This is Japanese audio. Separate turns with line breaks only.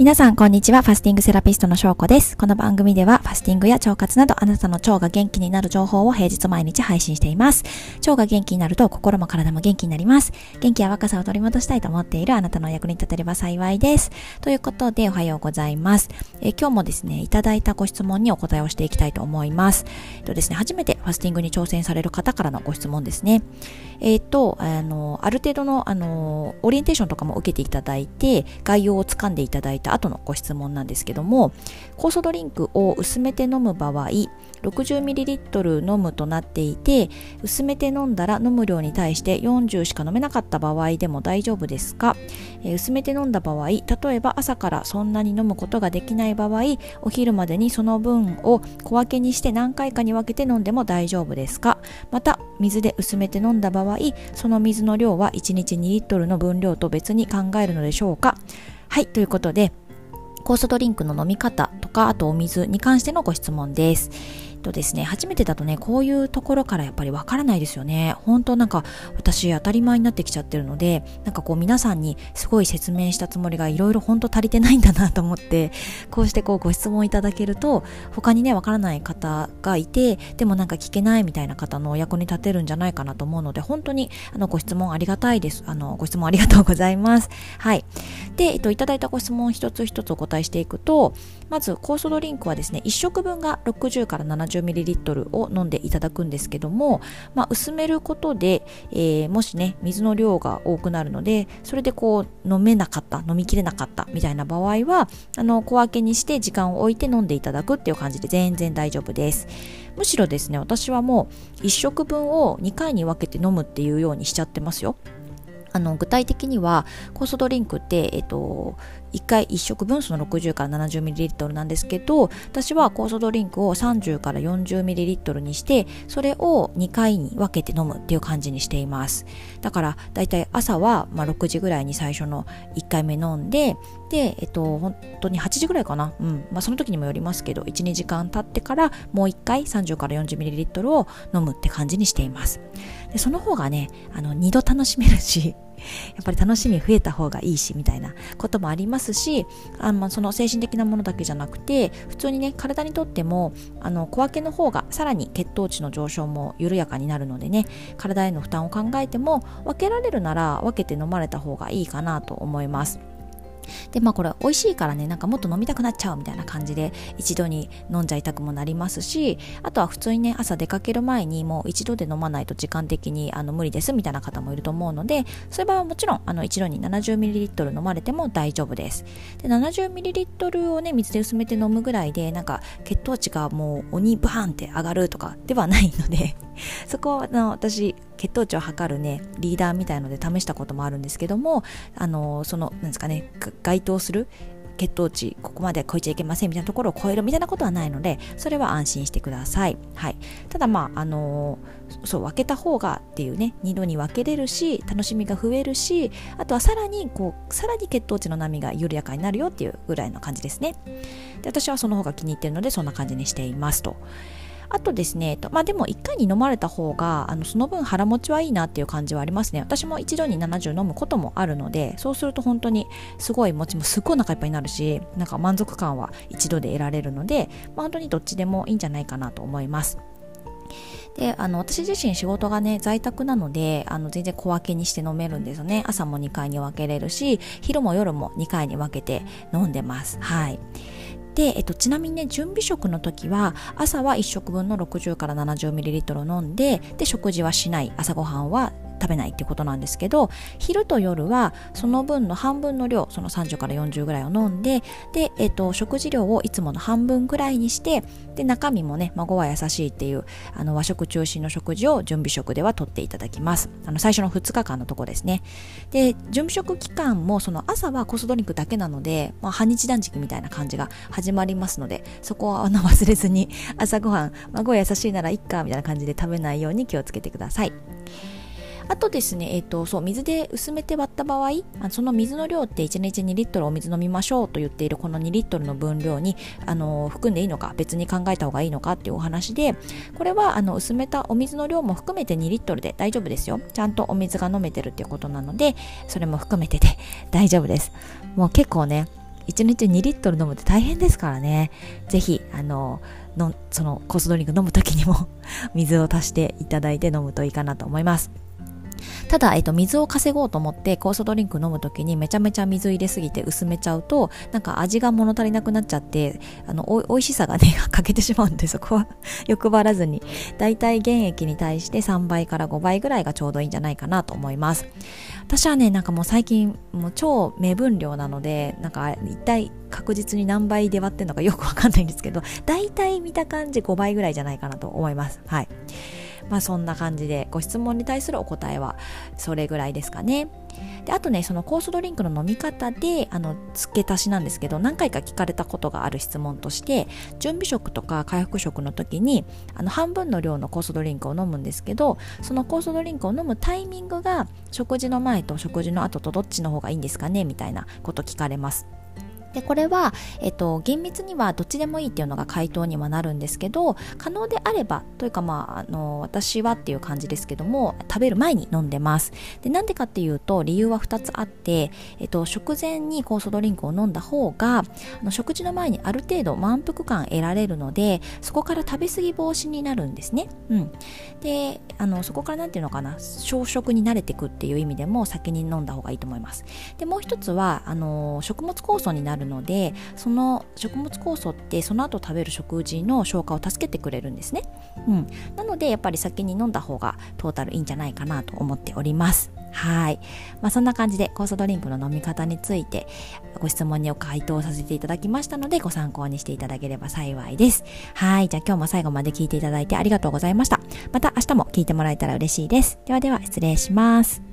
皆さん、こんにちは。ファスティングセラピストの翔子です。この番組では、ファスティングや腸活など、あなたの腸が元気になる情報を平日毎日配信しています。腸が元気になると、心も体も元気になります。元気や若さを取り戻したいと思っているあなたの役に立てれば幸いです。ということで、おはようございます。え今日もですね、いただいたご質問にお答えをしていきたいと思います。えっとですね、初めてファスティングに挑戦される方からのご質問ですね。えっ、と、あの、ある程度の、あの、オリエンテーションとかも受けていただいて、概要をつかんでいただいた後のご質問なんですけども酵素ドリンクを薄めて飲む場合 60ml 飲むとなっていて薄めて飲んだら飲む量に対して40しか飲めなかった場合でも大丈夫ですか、えー、薄めて飲んだ場合例えば朝からそんなに飲むことができない場合お昼までにその分を小分けにして何回かに分けて飲んでも大丈夫ですか？また水で薄めて飲んだ場合その水の量は1日2リットルの分量と別に考えるのでしょうか？はいということで酵素ドリンクの飲み方とか、あとお水に関してのご質問です。とですね、初めてだとね、こういうところからやっぱりわからないですよね。本当なんか私当たり前になってきちゃってるので、なんかこう皆さんにすごい説明したつもりがいろいろ本当足りてないんだなと思って、こうしてこうご質問いただけると、他にね、わからない方がいて、でもなんか聞けないみたいな方のお役に立てるんじゃないかなと思うので、本当にあのご質問ありがたいです。あの、ご質問ありがとうございます。はい。で、えっと、いただいたご質問一つ一つお答えしていくと、まず酵素ドリンクはですね、1食分が60から70 70ml を飲んでいただくんですけども、まあ、薄めることで、えー、もしね水の量が多くなるのでそれでこう飲めなかった飲みきれなかったみたいな場合はあの小分けにして時間を置いて飲んでいただくっていう感じで全然大丈夫です。むしろですね私はもう1食分を2回に分けて飲むっていうようにしちゃってますよ。あの具体的には酵素ドリンクって、えっと、1回1食分その60から 70ml なんですけど私は酵素ドリンクを30から 40ml にしてそれを2回に分けて飲むっていう感じにしています。だからだいたい朝は、まあ、6時ぐらいに最初の1回目飲んででえっと本当に8時ぐらいかな。うん。まあその時にもよりますけど12時間経ってからもう1回30から 40ml を飲むって感じにしています。でその方がねあの2度楽しめるしやっぱり楽しみ増えた方がいいしみたいなこともありますしあまその精神的なものだけじゃなくて普通にね体にとってもあの小分けの方がさらに血糖値の上昇も緩やかになるのでね体への負担を考えても分けられるなら分けて飲まれた方がいいかなと思います。でまあこれ美味しいからねなんかもっと飲みたくなっちゃうみたいな感じで一度に飲んじゃいたくもなりますしあとは普通にね朝出かける前にもう一度で飲まないと時間的にあの無理ですみたいな方もいると思うのでそういう場合はもちろんあの一度に 70ml 飲まれても大丈夫です。で 70ml をね水で薄めて飲むぐらいでなんか血糖値がもう鬼バーンって上がるとかではないのでそこはあの私血糖値を測るねリーダーみたいので試したこともあるんですけどもあのそのなんですかね該当する血糖値ここまで超えちゃいけませんみたいなところを超えるみたいなことはないのでそれは安心してください、はい、ただまああのそう分けた方がっていうね2度に分けれるし楽しみが増えるしあとはさらにこうさらに血糖値の波が緩やかになるよっていうぐらいの感じですね。で私はその方が気に入ってるのでそんな感じにしていますと。あとですね、えっとまあ、でも1回に飲まれた方があのその分腹持ちはいいなっていう感じはありますね。私も一度に70飲むこともあるのでそうすると本当にすごい持ちもすっごいお腹いっぱいになるしなんか満足感は一度で得られるので、まあ、本当にどっちでもいいんじゃないかなと思います。であの私自身仕事がね在宅なのであの全然小分けにして飲めるんですよね。朝も2回に分けれるし昼も夜も2回に分けて飲んでます。はい。で、えっと、ちなみにね準備食の時は朝は1食分の60から 70ml 飲んでで食事はしない。朝ごはんは食べないってことなんですけど昼と夜はその分の半分の量その30から40ぐらいを飲んでで、えっと、食事量をいつもの半分ぐらいにしてで中身もね孫は優しいっていうあの和食中心の食事を準備食ではとっていただきます。あの最初の2日間のとこですね。で準備食期間もその朝はコスドリンクだけなので、まあ、半日断食みたいな感じが始まりますのでそこはあの忘れずに朝ごはん孫は優しいならいっかみたいな感じで食べないように気をつけてください。あとですね、えっ、ー、と、そう、水で薄めて割った場合、その水の量って1日2リットルお水飲みましょうと言っているこの2リットルの分量に、あの、含んでいいのか、別に考えた方がいいのかっていうお話で、これは、あの、薄めたお水の量も含めて2リットルで大丈夫ですよ。ちゃんとお水が飲めてるっていうことなので、それも含めてで 大丈夫です。もう結構ね、1日2リットル飲むって大変ですからね。ぜひ、あの、のそのコースドリンク飲む時にも 水を足していただいて飲むといいかなと思います。ただ、えっと、水を稼ごうと思って酵素ドリンク飲むときにめちゃめちゃ水入れすぎて薄めちゃうと、なんか味が物足りなくなっちゃって、あの、お美味しさがね、欠けてしまうんで、そこは 欲張らずに、だいたい原液に対して3倍から5倍ぐらいがちょうどいいんじゃないかなと思います。私はね、なんかもう最近、もう超目分量なので、なんか一体確実に何倍で割ってんのかよくわかんないんですけど、だいたい見た感じ5倍ぐらいじゃないかなと思います。はい。まあそんな感じでご質問に対するお答えはそれぐらいですかね。であとねその酵素ドリンクの飲み方であの付け足しなんですけど何回か聞かれたことがある質問として準備食とか回復食の時にあの半分の量の酵素ドリンクを飲むんですけどその酵素ドリンクを飲むタイミングが食事の前と食事の後とどっちの方がいいんですかねみたいなこと聞かれます。で、これは、えっと、厳密にはどっちでもいいっていうのが回答にはなるんですけど、可能であれば、というかまあ、あの、私はっていう感じですけども、食べる前に飲んでます。で、なんでかっていうと、理由は2つあって、えっと、食前に酵素ドリンクを飲んだ方が、あの食事の前にある程度満腹感得られるので、そこから食べ過ぎ防止になるんですね。うん。で、あの、そこからなんていうのかな、小食に慣れていくっていう意味でも先に飲んだ方がいいと思います。で、もう一つは、あの、食物酵素になるるのでその食物酵素ってその後食べる食事の消化を助けてくれるんですね、うん、なのでやっぱり先に飲んだ方がトータルいいんじゃないかなと思っておりますはい。まあ、そんな感じで酵素ドリンクの飲み方についてご質問にお回答させていただきましたのでご参考にしていただければ幸いです。はい。じゃあ今日も最後まで聞いていただいてありがとうございました。また明日も聞いてもらえたら嬉しいです。ではでは失礼します。